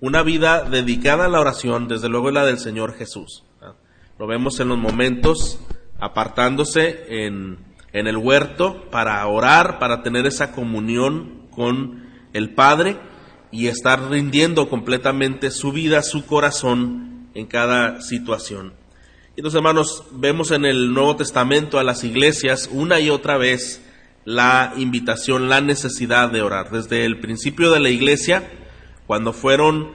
una vida dedicada a la oración, desde luego la del Señor Jesús. Lo vemos en los momentos apartándose en, en el huerto para orar, para tener esa comunión con el Padre y estar rindiendo completamente su vida, su corazón en cada situación. Y entonces, hermanos, vemos en el Nuevo Testamento a las iglesias una y otra vez la invitación, la necesidad de orar. Desde el principio de la iglesia, cuando fueron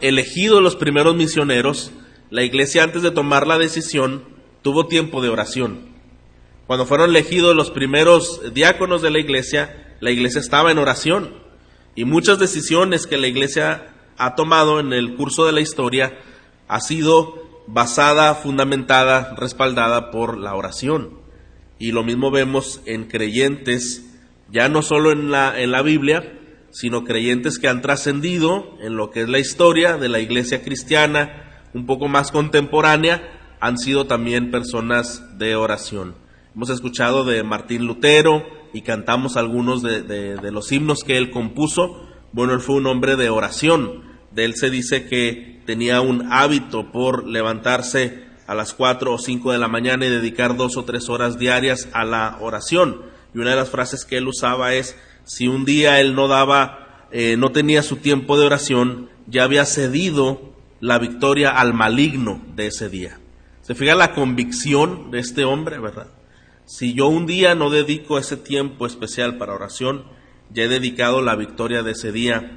elegidos los primeros misioneros, la iglesia antes de tomar la decisión tuvo tiempo de oración. Cuando fueron elegidos los primeros diáconos de la iglesia, la iglesia estaba en oración. Y muchas decisiones que la iglesia ha tomado en el curso de la historia ha sido basada, fundamentada, respaldada por la oración. Y lo mismo vemos en creyentes, ya no solo en la, en la Biblia, sino creyentes que han trascendido en lo que es la historia de la iglesia cristiana, un poco más contemporánea, han sido también personas de oración. Hemos escuchado de Martín Lutero y cantamos algunos de, de los himnos que él compuso. Bueno, él fue un hombre de oración. De él se dice que tenía un hábito por levantarse a las 4 o 5 de la mañana y dedicar dos o tres horas diarias a la oración. Y una de las frases que él usaba es, si un día él no daba, eh, no tenía su tiempo de oración, ya había cedido la victoria al maligno de ese día. Se fija la convicción de este hombre, ¿verdad? Si yo un día no dedico ese tiempo especial para oración, ya he dedicado la victoria de ese día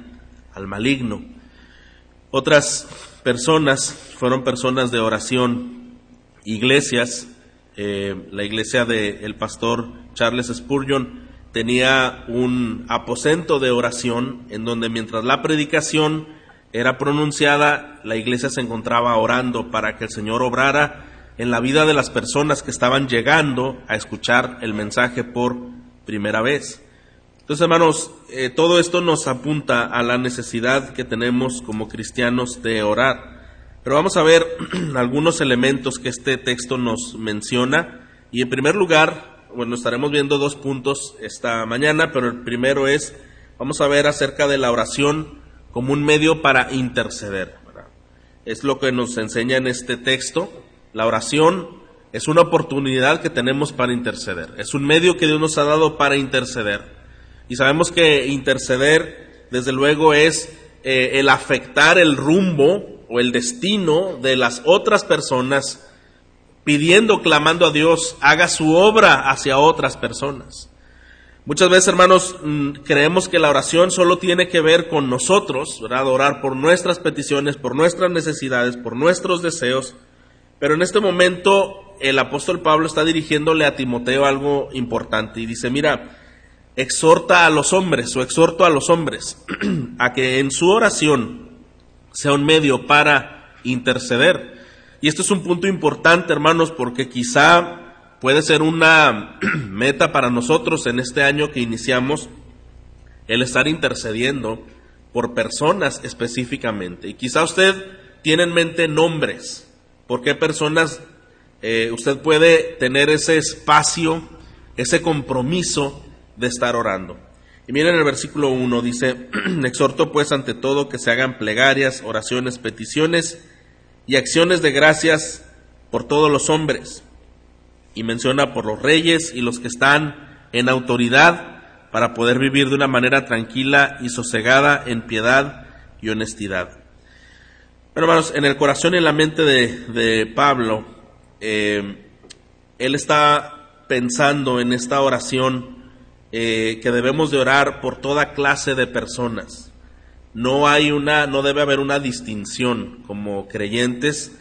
al maligno. Otras personas fueron personas de oración iglesias, eh, la iglesia del pastor Charles Spurgeon tenía un aposento de oración en donde mientras la predicación era pronunciada, la iglesia se encontraba orando para que el Señor obrara en la vida de las personas que estaban llegando a escuchar el mensaje por primera vez. Entonces, hermanos, eh, todo esto nos apunta a la necesidad que tenemos como cristianos de orar. Pero vamos a ver algunos elementos que este texto nos menciona. Y en primer lugar, bueno, estaremos viendo dos puntos esta mañana, pero el primero es, vamos a ver acerca de la oración como un medio para interceder. Es lo que nos enseña en este texto. La oración es una oportunidad que tenemos para interceder. Es un medio que Dios nos ha dado para interceder. Y sabemos que interceder, desde luego, es eh, el afectar el rumbo o el destino de las otras personas pidiendo, clamando a Dios, haga su obra hacia otras personas. Muchas veces, hermanos, mm, creemos que la oración solo tiene que ver con nosotros, ¿verdad? Orar por nuestras peticiones, por nuestras necesidades, por nuestros deseos. Pero en este momento el apóstol Pablo está dirigiéndole a Timoteo algo importante y dice, mira, exhorta a los hombres o exhorto a los hombres a que en su oración sea un medio para interceder. Y esto es un punto importante, hermanos, porque quizá puede ser una meta para nosotros en este año que iniciamos el estar intercediendo por personas específicamente. Y quizá usted tiene en mente nombres, por qué personas eh, usted puede tener ese espacio, ese compromiso de estar orando. Y miren el versículo 1, dice, exhorto pues ante todo que se hagan plegarias, oraciones, peticiones y acciones de gracias por todos los hombres. Y menciona por los reyes y los que están en autoridad para poder vivir de una manera tranquila y sosegada en piedad y honestidad. Bueno, hermanos, en el corazón y en la mente de, Pablo, eh, él está pensando en esta oración eh, que debemos de orar por toda clase de personas. No hay una, no debe haber una distinción como creyentes.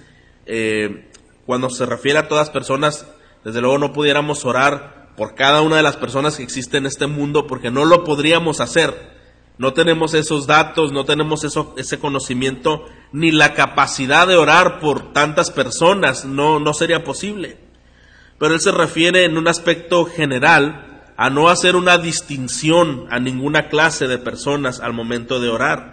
Eh, cuando se refiere a todas personas, desde luego no pudiéramos orar por cada una de las personas que existen en este mundo porque no lo podríamos hacer. No tenemos esos datos, no tenemos ese conocimiento, ni la capacidad de orar por tantas personas, no, no sería posible. Pero él se refiere en un aspecto general a no hacer una distinción a ninguna clase de personas al momento de orar.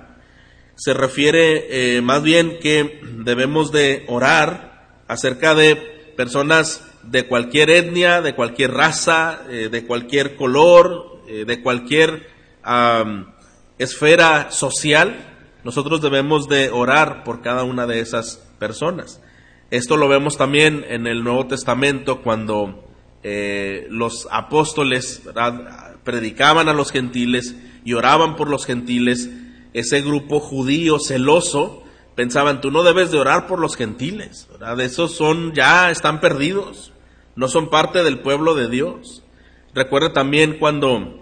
Se refiere eh, más bien que debemos de orar acerca de personas de cualquier etnia, de cualquier raza, eh, de cualquier color, eh, de cualquier esfera social, nosotros debemos de orar por cada una de esas personas. Esto lo vemos también en el Nuevo Testamento cuando los apóstoles predicaban a los gentiles y oraban por los gentiles. Ese grupo judío celoso pensaban, tú no debes de orar por los gentiles, de Esos son, ya están perdidos, no son parte del pueblo de Dios. Recuerda también cuando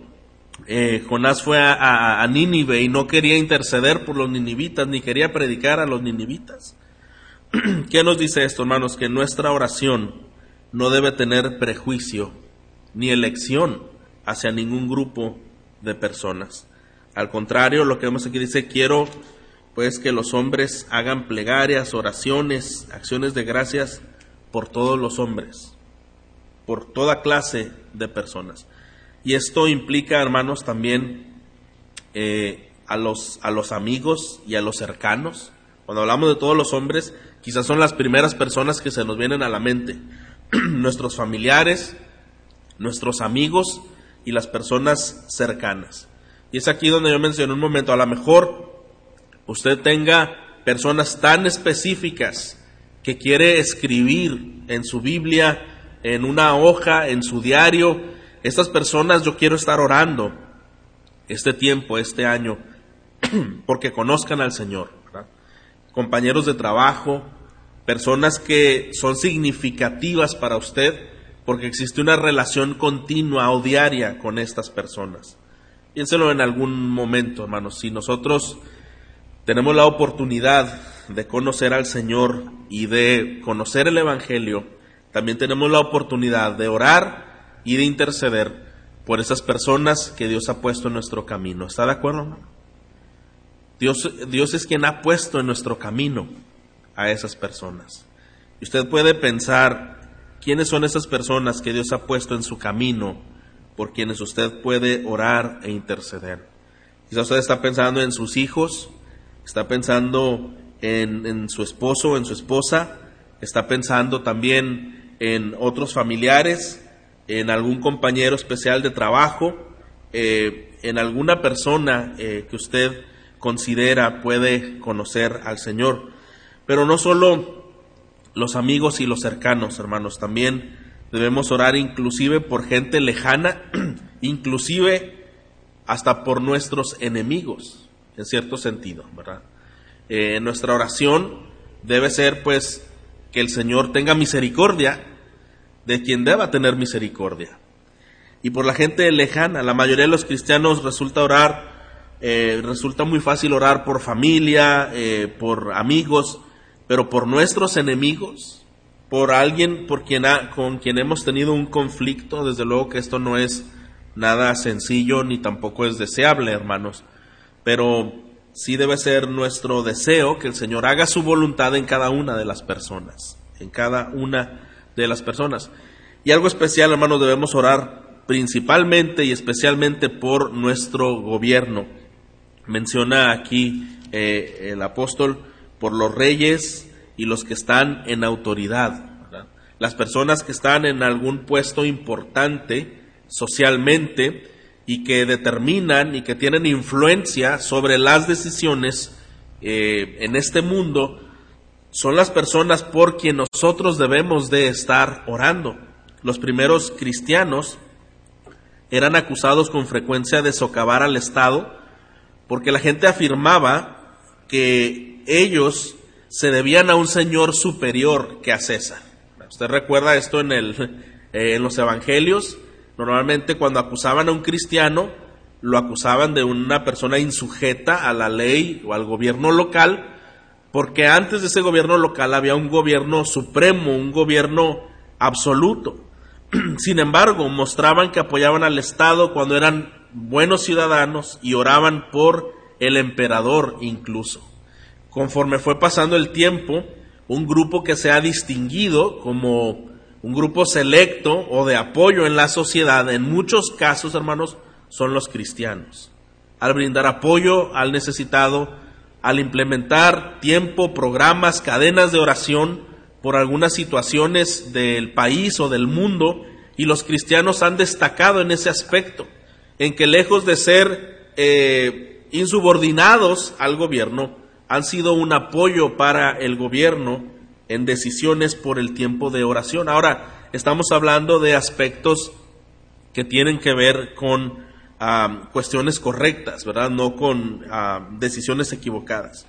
eh, Jonás fue a, a, Nínive y no quería interceder por los ninivitas, ni quería predicar a los ninivitas. ¿Qué nos dice esto, hermanos? Que nuestra oración no debe tener prejuicio ni elección hacia ningún grupo de personas. Al contrario, lo que vemos aquí dice, quiero pues que los hombres hagan plegarias, oraciones, acciones de gracias por todos los hombres, por toda clase de personas. Y esto implica, hermanos, también eh, a, los, a los amigos y a los cercanos. Cuando hablamos de todos los hombres, quizás son las primeras personas que se nos vienen a la mente. nuestros familiares, nuestros amigos y las personas cercanas. Y es aquí donde yo mencioné un momento, a lo mejor usted tenga personas tan específicas que quiere escribir en su Biblia, en una hoja, en su diario, estas personas yo quiero estar orando este tiempo, este año, porque conozcan al Señor. Compañeros de trabajo, personas que son significativas para usted, porque existe una relación continua o diaria con estas personas. Piénselo en algún momento, hermanos. Si nosotros tenemos la oportunidad de conocer al Señor y de conocer el Evangelio, también tenemos la oportunidad de orar y de interceder por esas personas que Dios ha puesto en nuestro camino. ¿Está de acuerdo, hermano? Dios, Dios es quien ha puesto en nuestro camino a esas personas. Y usted puede pensar quiénes son esas personas que Dios ha puesto en su camino por quienes usted puede orar e interceder. Quizás usted está pensando en sus hijos, está pensando en, su esposo en su esposa, está pensando también en otros familiares, en algún compañero especial de trabajo, eh, en alguna persona eh, que usted considera puede conocer al Señor. Pero no solo los amigos y los cercanos, hermanos, también debemos orar inclusive por gente lejana, inclusive hasta por nuestros enemigos, en cierto sentido, ¿verdad? Eh, nuestra oración debe ser pues que el Señor tenga misericordia de quien deba tener misericordia. Y por la gente lejana, la mayoría de los cristianos resulta orar, eh, resulta muy fácil orar por familia, eh, por amigos, pero por nuestros enemigos, por alguien por quien con quien hemos tenido un conflicto, desde luego que esto no es nada sencillo ni tampoco es deseable, hermanos, pero sí debe ser nuestro deseo que el Señor haga su voluntad en cada una de las personas, en cada una de las personas. Y algo especial, hermanos, debemos orar principalmente y especialmente por nuestro gobierno. Menciona aquí eh, el apóstol por los reyes y los que están en autoridad. Las personas que están en algún puesto importante socialmente y que determinan y que tienen influencia sobre las decisiones eh, en este mundo, son las personas por quien nosotros debemos de estar orando. Los primeros cristianos eran acusados con frecuencia de socavar al Estado porque la gente afirmaba que ellos se debían a un señor superior que a César. Usted recuerda esto en, el, eh, en los evangelios. Normalmente cuando acusaban a un cristiano, lo acusaban de una persona insujeta a la ley o al gobierno local, porque antes de ese gobierno local había un gobierno supremo, un gobierno absoluto. Sin embargo, mostraban que apoyaban al Estado cuando eran buenos ciudadanos y oraban por el emperador incluso conforme fue pasando el tiempo, un grupo que se ha distinguido como un grupo selecto o de apoyo en la sociedad, en muchos casos, hermanos, son los cristianos. Al brindar apoyo al necesitado, al implementar tiempo, programas, cadenas de oración por algunas situaciones del país o del mundo, y los cristianos han destacado en ese aspecto, en que lejos de ser eh, insubordinados al gobierno han sido un apoyo para el gobierno en decisiones por el tiempo de oración. Ahora, estamos hablando de aspectos que tienen que ver con ah, cuestiones correctas, ¿verdad? No con ah, decisiones equivocadas.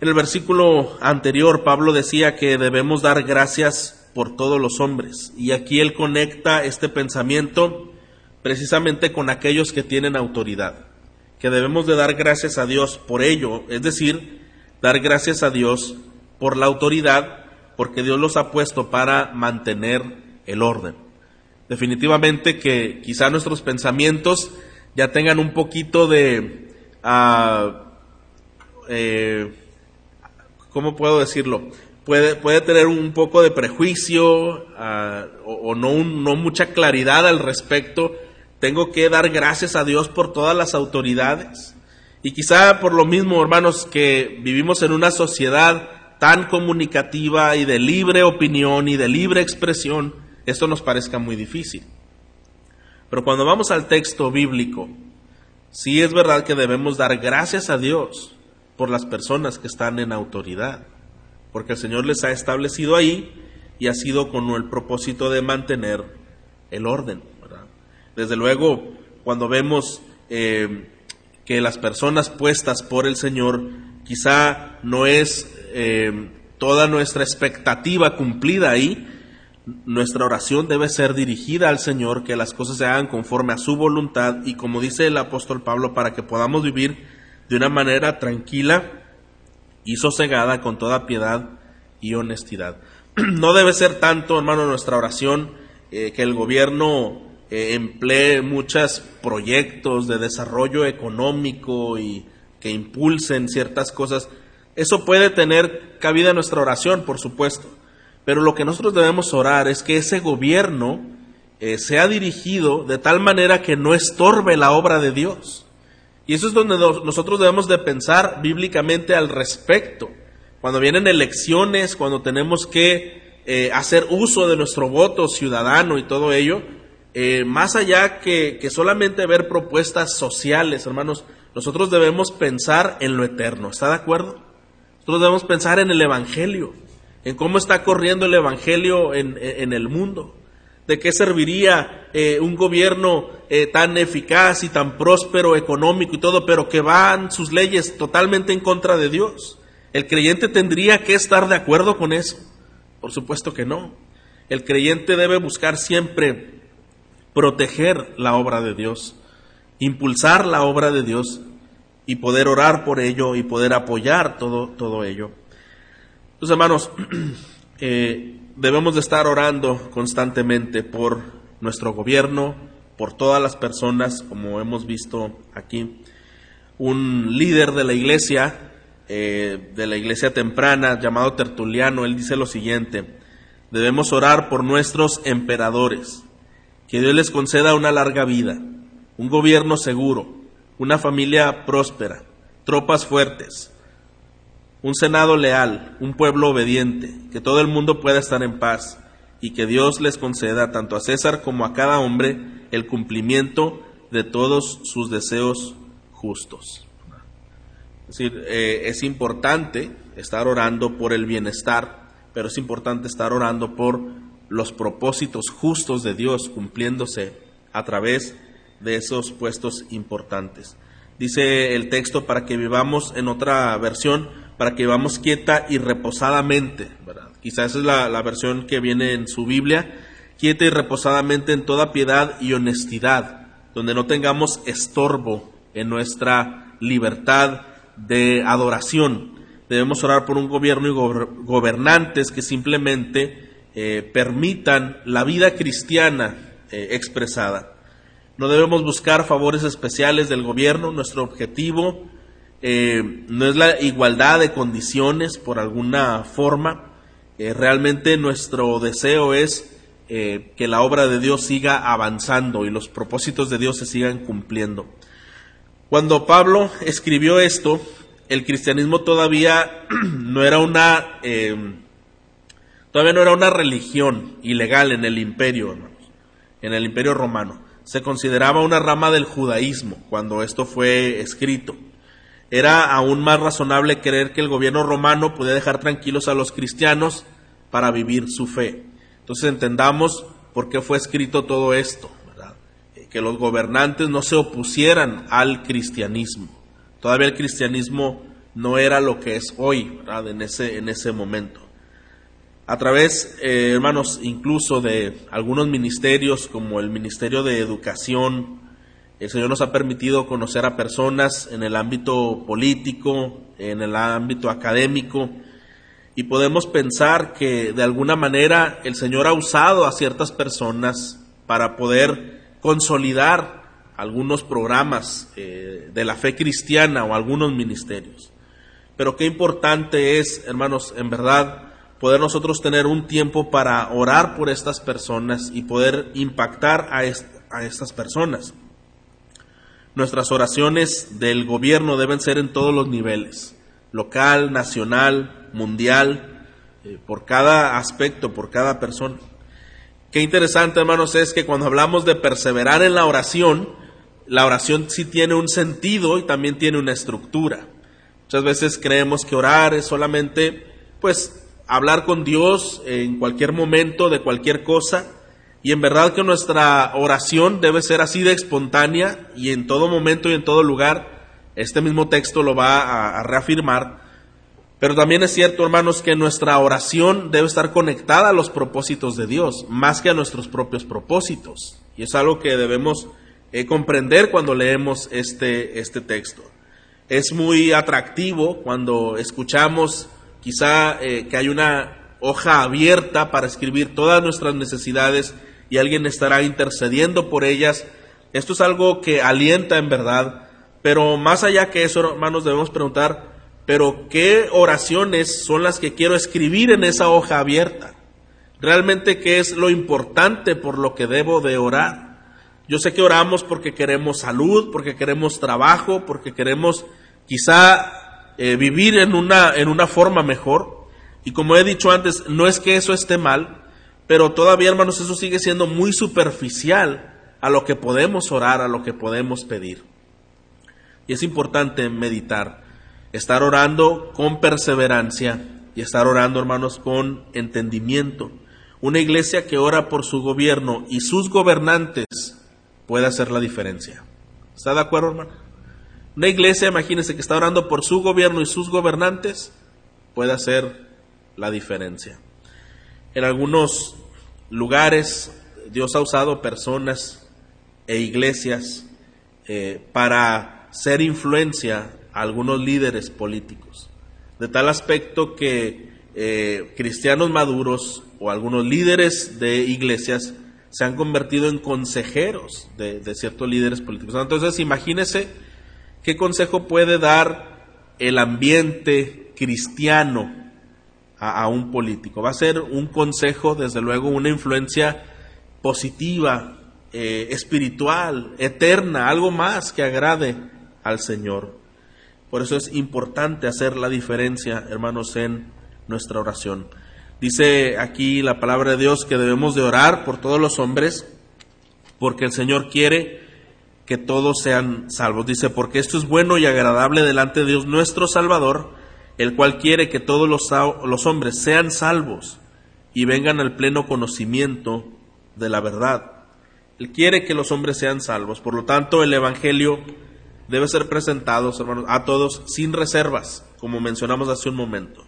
En el versículo anterior, Pablo decía que debemos dar gracias por todos los hombres. Y aquí él conecta este pensamiento precisamente con aquellos que tienen autoridad que debemos de dar gracias a Dios por ello, es decir, dar gracias a Dios por la autoridad, porque Dios los ha puesto para mantener el orden. Definitivamente que quizá nuestros pensamientos ya tengan un poquito de, uh, eh, ¿cómo puedo decirlo? Puede, puede, tener un poco de prejuicio ah, o, o, no, no mucha claridad al respecto tengo que dar gracias a Dios por todas las autoridades. Y quizá por lo mismo, hermanos, que vivimos en una sociedad tan comunicativa y de libre opinión y de libre expresión, esto nos parezca muy difícil. Pero cuando vamos al texto bíblico, sí es verdad que debemos dar gracias a Dios por las personas que están en autoridad, porque el Señor les ha establecido ahí y ha sido con el propósito de mantener el orden. Desde luego, cuando vemos eh, que las personas puestas por el Señor quizá no es eh, toda nuestra expectativa cumplida ahí, nuestra oración debe ser dirigida al Señor, que las cosas se hagan conforme a su voluntad y como dice el apóstol Pablo, para que podamos vivir de una manera tranquila y sosegada con toda piedad y honestidad. No debe ser tanto, hermano, nuestra oración eh, que el gobierno eh, emplee muchos proyectos de desarrollo económico y que impulsen ciertas cosas, eso puede tener cabida en nuestra oración, por supuesto. Pero lo que nosotros debemos orar es que ese gobierno eh, sea dirigido de tal manera que no estorbe la obra de Dios. Y eso es donde nosotros debemos de pensar bíblicamente al respecto. Cuando vienen elecciones, cuando tenemos que eh, hacer uso de nuestro voto ciudadano y todo ello, eh, más allá que, que, solamente ver propuestas sociales, hermanos, nosotros debemos pensar en lo eterno, ¿está de acuerdo? Nosotros debemos pensar en el Evangelio, en cómo está corriendo el Evangelio en, en el mundo. ¿De qué serviría eh, un gobierno eh, tan eficaz y tan próspero, económico y todo, pero que van sus leyes totalmente en contra de Dios? ¿El creyente tendría que estar de acuerdo con eso? Por supuesto que no. El creyente debe buscar siempre proteger la obra de Dios, impulsar la obra de Dios y poder orar por ello y poder apoyar todo, todo ello. Entonces, hermanos, eh, debemos de estar orando constantemente por nuestro gobierno, por todas las personas, como hemos visto aquí. Un líder de la iglesia, eh, de la iglesia temprana, llamado Tertuliano, él dice lo siguiente, debemos orar por nuestros emperadores, que Dios les conceda una larga vida, un gobierno seguro, una familia próspera, tropas fuertes, un senado leal, un pueblo obediente, que todo el mundo pueda estar en paz y que Dios les conceda tanto a César como a cada hombre el cumplimiento de todos sus deseos justos. Es eh, importante estar orando por el bienestar, pero es importante estar orando por los propósitos justos de Dios cumpliéndose a través de esos puestos importantes. Dice el texto para que vivamos en otra versión, para que vivamos quieta y reposadamente. Quizás esa es la, la versión que viene en su Biblia, quieta y reposadamente en toda piedad y honestidad, donde no tengamos estorbo en nuestra libertad de adoración. Debemos orar por un gobierno y gobernantes que simplemente eh, permitan la vida cristiana eh, expresada. No debemos buscar favores especiales del gobierno, nuestro objetivo eh, no es la igualdad de condiciones por alguna forma, realmente nuestro deseo es que la obra de Dios siga avanzando y los propósitos de Dios se sigan cumpliendo. Cuando Pablo escribió esto, el cristianismo todavía no era una Todavía no era una religión ilegal en el imperio, en el imperio romano. se consideraba una rama del judaísmo cuando esto fue escrito. Era aún más razonable creer que el gobierno romano podía dejar tranquilos a los cristianos para vivir su fe. Entonces entendamos por qué fue escrito todo esto, eh, que los gobernantes no se opusieran al cristianismo. Todavía el cristianismo no era lo que es hoy, En ese, en ese momento. A través, eh, hermanos, incluso de algunos ministerios como el Ministerio de Educación, el Señor nos ha permitido conocer a personas en el ámbito político, en el ámbito académico, y podemos pensar que de alguna manera el Señor ha usado a ciertas personas para poder consolidar algunos programas eh, de la fe cristiana o algunos ministerios. Pero qué importante es, hermanos, en verdad, poder nosotros tener un tiempo para orar por estas personas y poder impactar a, estas personas. Nuestras oraciones del gobierno deben ser en todos los niveles, local, nacional, mundial, eh, por cada aspecto, por cada persona. Qué interesante, hermanos, es que cuando hablamos de perseverar en la oración, la oración sí tiene un sentido y también tiene una estructura. Muchas veces creemos que orar es solamente, pues, hablar con Dios en cualquier momento de cualquier cosa. Y en verdad que nuestra oración debe ser así de espontánea y en todo momento y en todo lugar. Este mismo texto lo va a, reafirmar. Pero también es cierto, hermanos, que nuestra oración debe estar conectada a los propósitos de Dios, más que a nuestros propios propósitos. Y es algo que debemos eh, comprender cuando leemos este, este texto es muy atractivo cuando escuchamos quizá eh, que hay una hoja abierta para escribir todas nuestras necesidades y alguien estará intercediendo por ellas. Esto es algo que alienta en verdad, pero más allá que eso, hermanos, debemos preguntar, pero ¿qué oraciones son las que quiero escribir en esa hoja abierta? Realmente, ¿qué es lo importante por lo que debo de orar? Yo sé que oramos porque queremos salud, porque queremos trabajo, porque queremos quizá eh, vivir en una, en una forma mejor. Y como he dicho antes, no es que eso esté mal, pero todavía, hermanos, eso sigue siendo muy superficial a lo que podemos orar, a lo que podemos pedir. Y es importante meditar, estar orando con perseverancia y estar orando, hermanos, con entendimiento. Una iglesia que ora por su gobierno y sus gobernantes puede hacer la diferencia. ¿Está de acuerdo, hermano? Una iglesia, imagínense que está orando por su gobierno y sus gobernantes, puede hacer la diferencia. En algunos lugares Dios ha usado personas e iglesias eh, para ser influencia a algunos líderes políticos. De tal aspecto que eh, cristianos maduros o algunos líderes de iglesias se han convertido en consejeros de, ciertos líderes políticos. Entonces, imagínese qué consejo puede dar el ambiente cristiano a, un político. Va a ser un consejo, desde luego, una influencia positiva, eh, espiritual, eterna, algo más que agrade al Señor. Por eso es importante hacer la diferencia, hermanos, en nuestra oración. Dice aquí la palabra de Dios que debemos de orar por todos los hombres, porque el Señor quiere que todos sean salvos. Dice, porque esto es bueno y agradable delante de Dios nuestro Salvador, el cual quiere que todos los, los hombres sean salvos y vengan al pleno conocimiento de la verdad. Él quiere que los hombres sean salvos. Por lo tanto, el Evangelio debe ser presentado, hermanos, a todos sin reservas, como mencionamos hace un momento.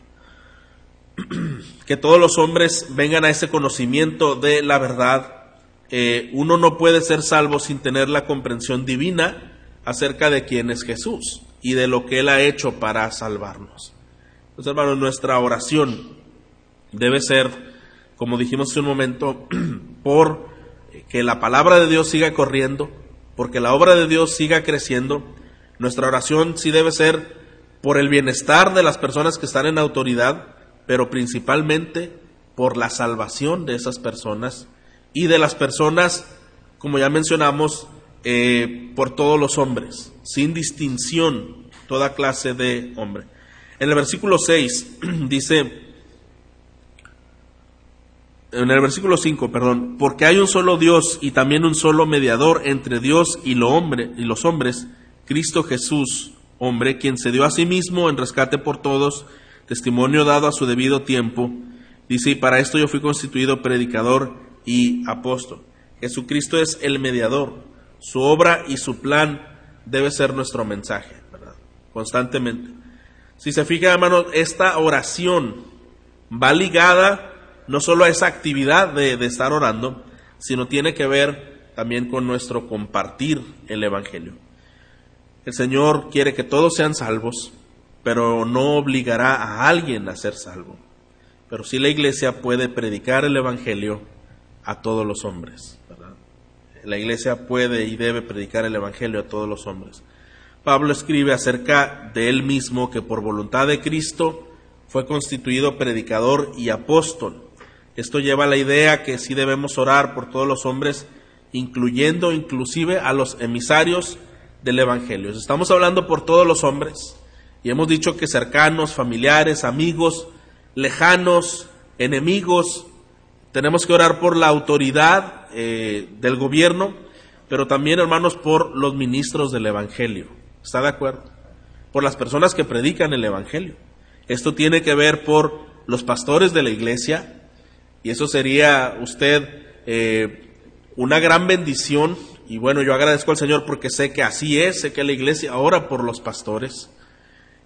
que todos los hombres vengan a ese conocimiento de la verdad. Eh, uno no puede ser salvo sin tener la comprensión divina acerca de quién es Jesús y de lo que Él ha hecho para salvarnos. Entonces, hermanos, nuestra oración debe ser, como dijimos hace un momento, por que la palabra de Dios siga corriendo, porque la obra de Dios siga creciendo. Nuestra oración sí debe ser por el bienestar de las personas que están en autoridad, pero principalmente por la salvación de esas personas y de las personas, como ya mencionamos, eh, por todos los hombres, sin distinción, toda clase de hombre. En el versículo 6 dice, en el versículo 5, perdón, porque hay un solo Dios y también un solo mediador entre Dios y, y los hombres, Cristo Jesús, hombre, quien se dio a sí mismo en rescate por todos, testimonio dado a su debido tiempo. Dice, y para esto yo fui constituido predicador y apóstol. Jesucristo es el mediador. Su obra y su plan debe ser nuestro mensaje. Constantemente. Si se fija, hermanos, esta oración va ligada no solo a esa actividad de, de estar orando, sino tiene que ver también con nuestro compartir el Evangelio. El Señor quiere que todos sean salvos, pero no obligará a alguien a ser salvo. Pero sí la iglesia puede predicar el Evangelio a todos los hombres. La iglesia puede y debe predicar el Evangelio a todos los hombres. Pablo escribe acerca de él mismo que por voluntad de Cristo fue constituido predicador y apóstol. Esto lleva a la idea que sí debemos orar por todos los hombres, incluyendo inclusive a los emisarios del Evangelio. Estamos hablando por todos los hombres y hemos dicho que cercanos, familiares, amigos, lejanos, enemigos, tenemos que orar por la autoridad eh, del gobierno, pero también, hermanos, por los ministros del Evangelio. ¿Está de acuerdo? Por las personas que predican el Evangelio. Esto tiene que ver por los pastores de la iglesia, y eso sería usted eh, una gran bendición. Y bueno, yo agradezco al Señor porque sé que así es, sé que la iglesia ora por los pastores.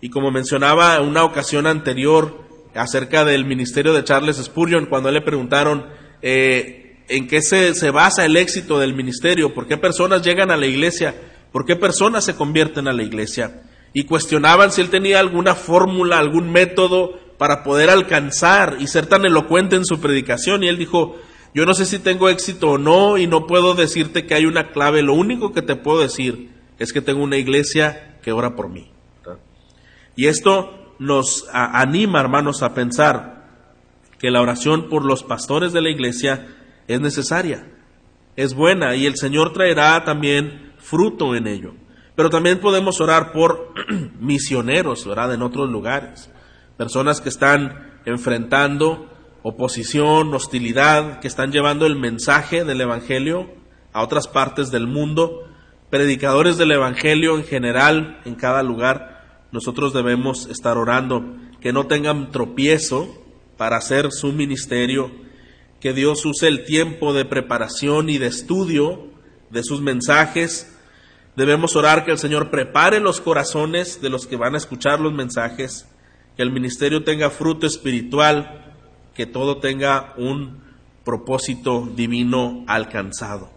Y como mencionaba en una ocasión anterior, acerca del ministerio de Charles Spurgeon cuando le preguntaron eh, en qué se, se, basa el éxito del ministerio, por qué personas llegan a la iglesia, por qué personas se convierten a la iglesia. Y cuestionaban si él tenía alguna fórmula, algún método para poder alcanzar y ser tan elocuente en su predicación. Y él dijo, yo no sé si tengo éxito o no y no puedo decirte que hay una clave, lo único que te puedo decir es que tengo una iglesia que ora por mí. Y esto nos anima, hermanos, a pensar que la oración por los pastores de la iglesia es necesaria, es buena y el Señor traerá también fruto en ello. Pero también podemos orar por misioneros, ¿verdad? En otros lugares. Personas que están enfrentando oposición, hostilidad, que están llevando el mensaje del Evangelio a otras partes del mundo, predicadores del Evangelio en general en cada lugar nosotros debemos estar orando, que no tengan tropiezo para hacer su ministerio, que Dios use el tiempo de preparación y de estudio de sus mensajes. Debemos orar que el Señor prepare los corazones de los que van a escuchar los mensajes, que el ministerio tenga fruto espiritual, que todo tenga un propósito divino alcanzado.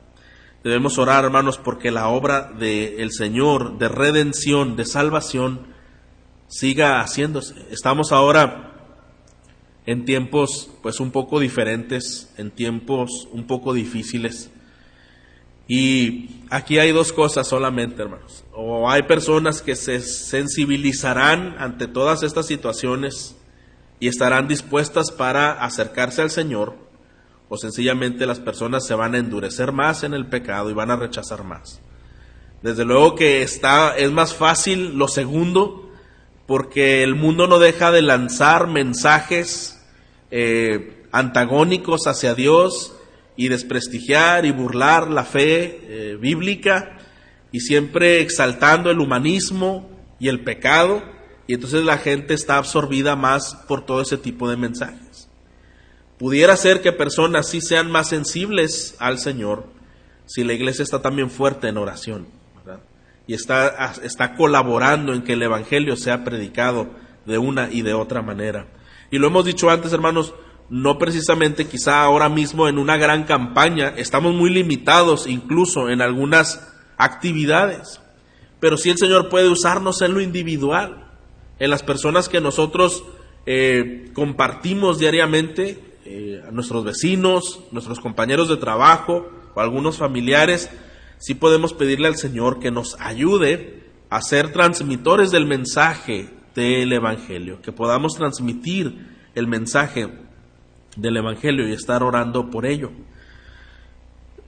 Debemos orar, hermanos, porque la obra del Señor de redención, de salvación, siga haciéndose. Estamos ahora en tiempos pues un poco diferentes, en tiempos un poco difíciles. Y aquí hay dos cosas solamente, hermanos. O hay personas que se sensibilizarán ante todas estas situaciones y estarán dispuestas para acercarse al Señor, o sencillamente las personas se van a endurecer más en el pecado y van a rechazar más. Desde luego que está es más fácil lo segundo, porque el mundo no deja de lanzar mensajes eh, antagónicos hacia Dios y desprestigiar y burlar la fe eh, bíblica y siempre exaltando el humanismo y el pecado y entonces la gente está absorbida más por todo ese tipo de mensajes. Pudiera ser que personas sí sean más sensibles al Señor si la iglesia está también fuerte en oración y está, está colaborando en que el Evangelio sea predicado de una y de otra manera. Y lo hemos dicho antes, hermanos, no precisamente quizá ahora mismo en una gran campaña, estamos muy limitados incluso en algunas actividades, pero sí el Señor puede usarnos en lo individual, en las personas que nosotros eh, compartimos diariamente, eh, a nuestros vecinos, nuestros compañeros de trabajo o algunos familiares, sí podemos pedirle al Señor que nos ayude a ser transmitores del mensaje del Evangelio, que podamos transmitir el mensaje del Evangelio y estar orando por ello.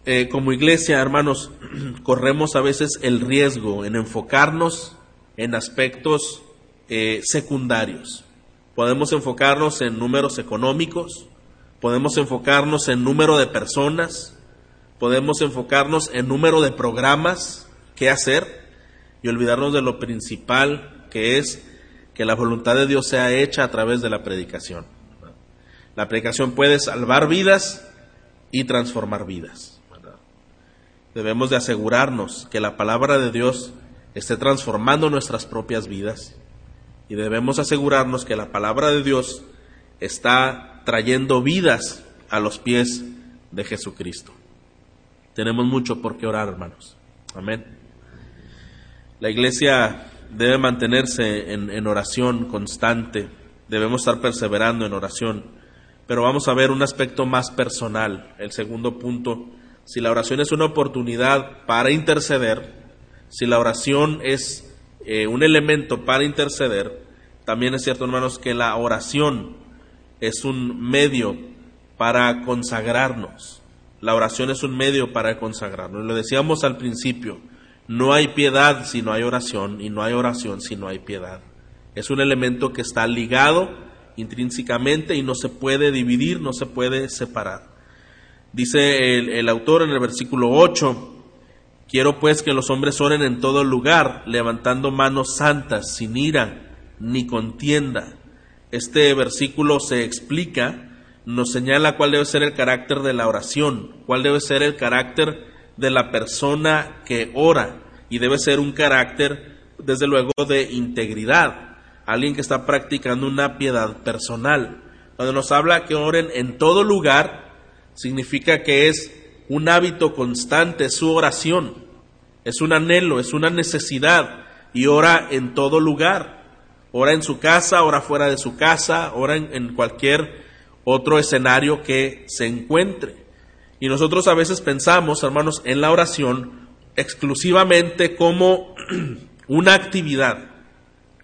Eh, como iglesia, hermanos, corremos a veces el riesgo en enfocarnos en aspectos eh, secundarios. Podemos enfocarnos en números económicos, podemos enfocarnos en número de personas, podemos enfocarnos en número de programas que hacer y olvidarnos de lo principal que es que la voluntad de Dios sea hecha a través de la predicación. La predicación puede salvar vidas y transformar vidas. Debemos de asegurarnos que la palabra de Dios esté transformando nuestras propias vidas y debemos asegurarnos que la palabra de Dios está trayendo vidas a los pies de Jesucristo. Tenemos mucho por qué orar, hermanos. Amén. La iglesia debe mantenerse en, oración constante, debemos estar perseverando en oración, pero vamos a ver un aspecto más personal, el segundo punto. Si la oración es una oportunidad para interceder, si la oración es eh, un elemento para interceder, también es cierto, hermanos, que la oración es un medio para consagrarnos. La oración es un medio para consagrarnos. Lo decíamos al principio, no hay piedad si no hay oración y no hay oración si no hay piedad. Es un elemento que está ligado intrínsecamente y no se puede dividir, no se puede separar. Dice el, autor en el versículo 8, quiero pues que los hombres oren en todo lugar, levantando manos santas, sin ira ni contienda. Este versículo se explica, nos señala cuál debe ser el carácter de la oración, cuál debe ser el carácter de la persona que ora y debe ser un carácter, desde luego, de integridad, alguien que está practicando una piedad personal. Cuando nos habla que oren en todo lugar, significa que es un hábito constante, su oración, es un anhelo, es una necesidad y ora en todo lugar. Ora en su casa, ora fuera de su casa, ora en, en cualquier otro escenario que se encuentre. Y nosotros a veces pensamos, hermanos, en la oración exclusivamente como una actividad,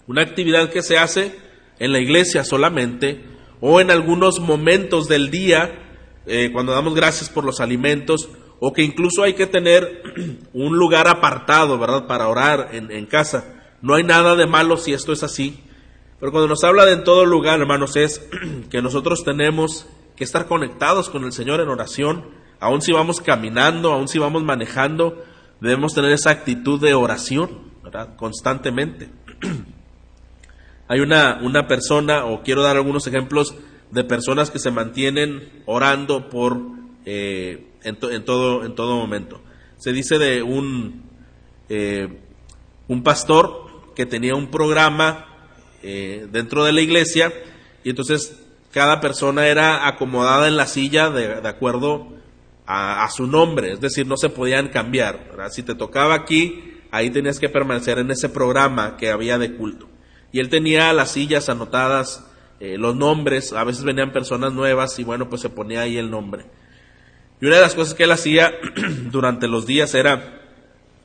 una actividad que se hace en la iglesia solamente o en algunos momentos del día, eh, cuando damos gracias por los alimentos, o que incluso hay que tener un lugar apartado, ¿verdad?, para orar en, en casa. No hay nada de malo si esto es así, pero cuando nos habla de en todo lugar, hermanos, es que nosotros tenemos que estar conectados con el Señor en oración, aun si vamos caminando, aun si vamos manejando, debemos tener esa actitud de oración, ¿verdad? Constantemente. Hay una, una persona, o quiero dar algunos ejemplos de personas que se mantienen orando por eh, en, todo, en todo momento. Se dice de un, eh, un pastor que tenía un programa eh, dentro de la iglesia y entonces cada persona era acomodada en la silla de, de acuerdo a, su nombre, es decir, no se podían cambiar. Si te tocaba aquí, ahí tenías que permanecer en ese programa que había de culto. Y él tenía las sillas anotadas, eh, los nombres, a veces venían personas nuevas y bueno, pues se ponía ahí el nombre. Y una de las cosas que él hacía durante los días era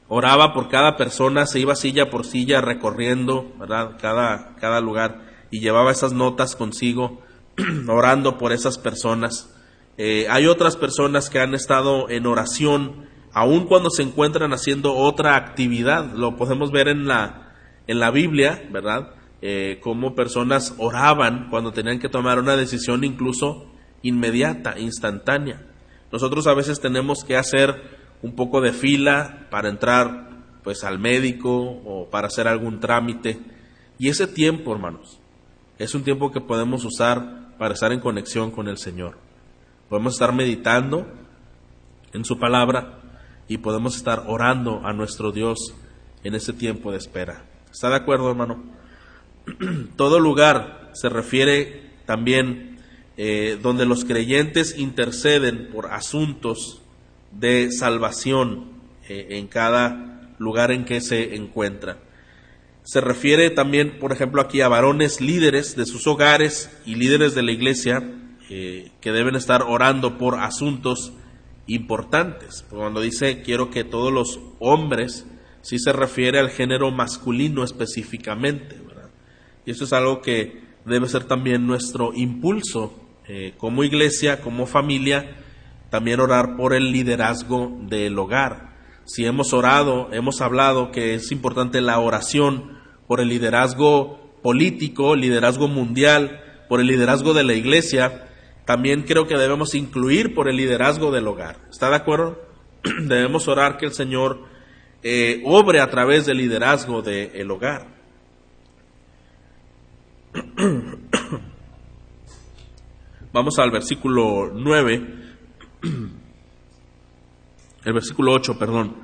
oraba por cada persona, se iba silla por silla recorriendo, ¿verdad? Cada, cada lugar y llevaba esas notas consigo, orando por esas personas. Eh, hay otras personas que han estado en oración, aun cuando se encuentran haciendo otra actividad. Lo podemos ver en la, en la Biblia, ¿verdad? Eh, como personas oraban cuando tenían que tomar una decisión incluso inmediata, instantánea. Nosotros a veces tenemos que hacer un poco de fila para entrar pues al médico o para hacer algún trámite. Y ese tiempo, hermanos, es un tiempo que podemos usar para estar en conexión con el Señor. Podemos estar meditando en su palabra y podemos estar orando a nuestro Dios en ese tiempo de espera. ¿Está de acuerdo, hermano? Todo lugar se refiere también eh, donde los creyentes interceden por asuntos de salvación eh, en cada lugar en que se encuentra. Se refiere también, por ejemplo, aquí a varones líderes de sus hogares y líderes de la iglesia que deben estar orando por asuntos importantes. Cuando dice quiero que todos los hombres, sí se refiere al género masculino específicamente, Y eso es algo que debe ser también nuestro impulso eh, como iglesia, como familia, también orar por el liderazgo del hogar. Si hemos orado, hemos hablado que es importante la oración por el liderazgo político, liderazgo mundial, por el liderazgo de la iglesia, también creo que debemos incluir por el liderazgo del hogar. ¿Está de acuerdo? debemos orar que el Señor eh, obre a través del liderazgo del hogar. Vamos al versículo 9, el versículo 8, perdón.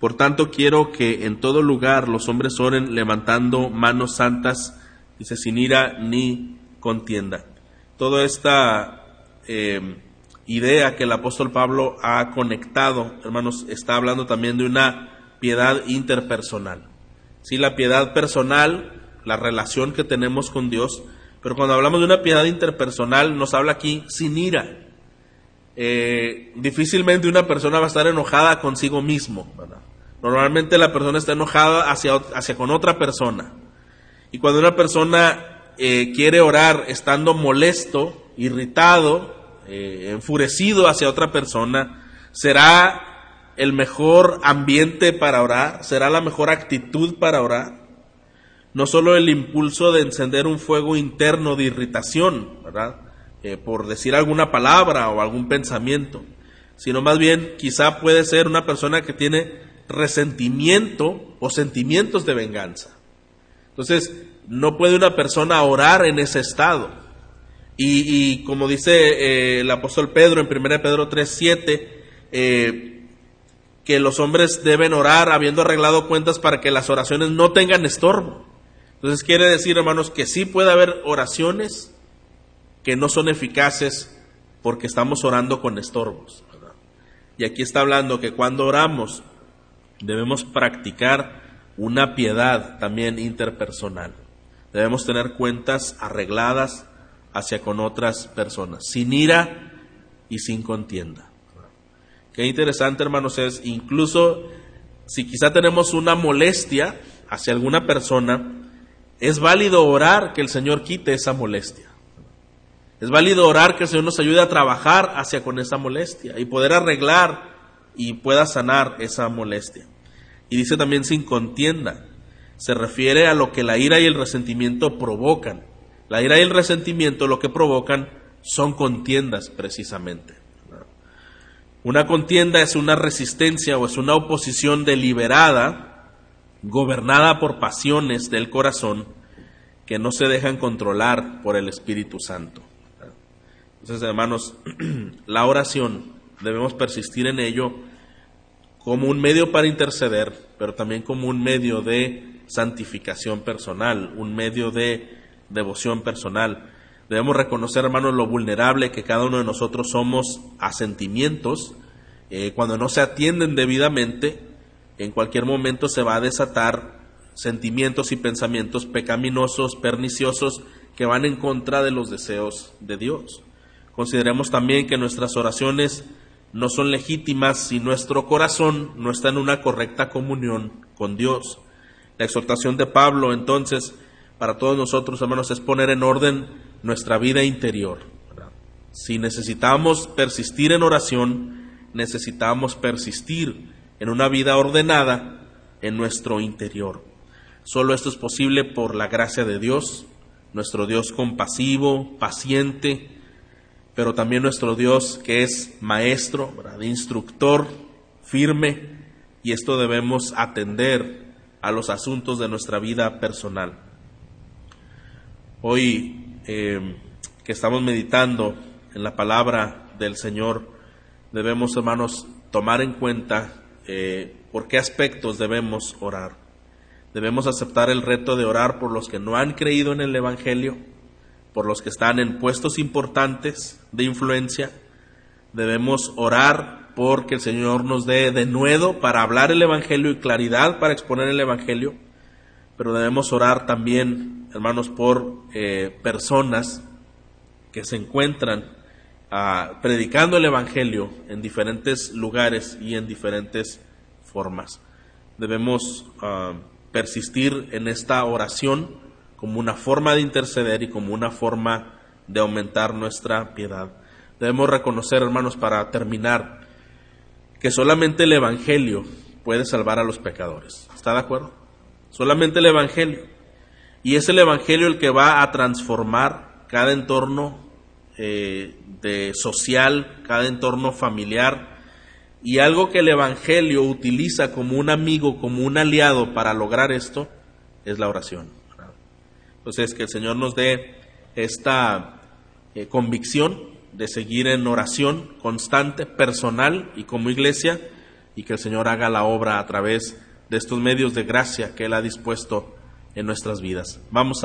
Por tanto, quiero que en todo lugar los hombres oren levantando manos santas, dice, sin ira ni contienda. Toda esta eh, idea que el apóstol Pablo ha conectado, hermanos, está hablando también de una piedad interpersonal. Sí, la piedad personal la relación que tenemos con Dios, pero cuando hablamos de una piedad interpersonal nos habla aquí sin ira. Eh, difícilmente una persona va a estar enojada consigo mismo. Normalmente la persona está enojada hacia, hacia con otra persona. Y cuando una persona eh, quiere orar estando molesto, irritado, eh, enfurecido hacia otra persona, será el mejor ambiente para orar, será la mejor actitud para orar no solo el impulso de encender un fuego interno de irritación, ¿verdad? Eh, por decir alguna palabra o algún pensamiento, sino más bien quizá puede ser una persona que tiene resentimiento o sentimientos de venganza. Entonces, no puede una persona orar en ese estado. Y, como dice eh, el apóstol Pedro en 1 Pedro 3:7, eh, que los hombres deben orar habiendo arreglado cuentas para que las oraciones no tengan estorbo. Entonces quiere decir, hermanos, que sí puede haber oraciones que no son eficaces porque estamos orando con estorbos. Y aquí está hablando que cuando oramos debemos practicar una piedad también interpersonal. Debemos tener cuentas arregladas hacia con otras personas, sin ira y sin contienda. Qué interesante, hermanos, es incluso si quizá tenemos una molestia hacia alguna persona, es válido orar que el Señor quite esa molestia. Es válido orar que el Señor nos ayude a trabajar hacia con esa molestia y poder arreglar y pueda sanar esa molestia. Y dice también sin contienda. Se refiere a lo que la ira y el resentimiento provocan. La ira y el resentimiento lo que provocan son contiendas precisamente. Una contienda es una resistencia o es una oposición deliberada gobernada por pasiones del corazón que no se dejan controlar por el Espíritu Santo. Entonces, hermanos, la oración debemos persistir en ello como un medio para interceder, pero también como un medio de santificación personal, un medio de devoción personal. Debemos reconocer, hermanos, lo vulnerable que cada uno de nosotros somos a sentimientos. Eh, cuando no se atienden debidamente, en cualquier momento se va a desatar sentimientos y pensamientos pecaminosos, perniciosos, que van en contra de los deseos de Dios. Consideremos también que nuestras oraciones no son legítimas si nuestro corazón no está en una correcta comunión con Dios. La exhortación de Pablo, entonces, para todos nosotros, hermanos, es poner en orden nuestra vida interior. Si necesitamos persistir en oración, necesitamos persistir en una vida ordenada en nuestro interior. Solo esto es posible por la gracia de Dios, nuestro Dios compasivo, paciente, pero también nuestro Dios que es maestro, instructor, firme, y esto debemos atender a los asuntos de nuestra vida personal. Hoy eh, que estamos meditando en la palabra del Señor, debemos, hermanos, tomar en cuenta eh, por qué aspectos debemos orar. Debemos aceptar el reto de orar por los que no han creído en el Evangelio, por los que están en puestos importantes de influencia. Debemos orar porque el Señor nos dé denuedo para hablar el Evangelio y claridad para exponer el Evangelio. Pero debemos orar también, hermanos, por eh, personas que se encuentran predicando el Evangelio en diferentes lugares y en diferentes formas. Debemos ah, persistir en esta oración como una forma de interceder y como una forma de aumentar nuestra piedad. Debemos reconocer, hermanos, para terminar, que solamente el Evangelio puede salvar a los pecadores. ¿Está de acuerdo? Solamente el Evangelio. Y es el Evangelio el que va a transformar cada entorno eh, social, cada entorno familiar. Y algo que el Evangelio utiliza como un amigo, como un aliado para lograr esto, es la oración. Entonces, que el Señor nos dé esta eh, convicción de seguir en oración constante, personal y como iglesia, y que el Señor haga la obra a través de estos medios de gracia que Él ha dispuesto en nuestras vidas. Vamos a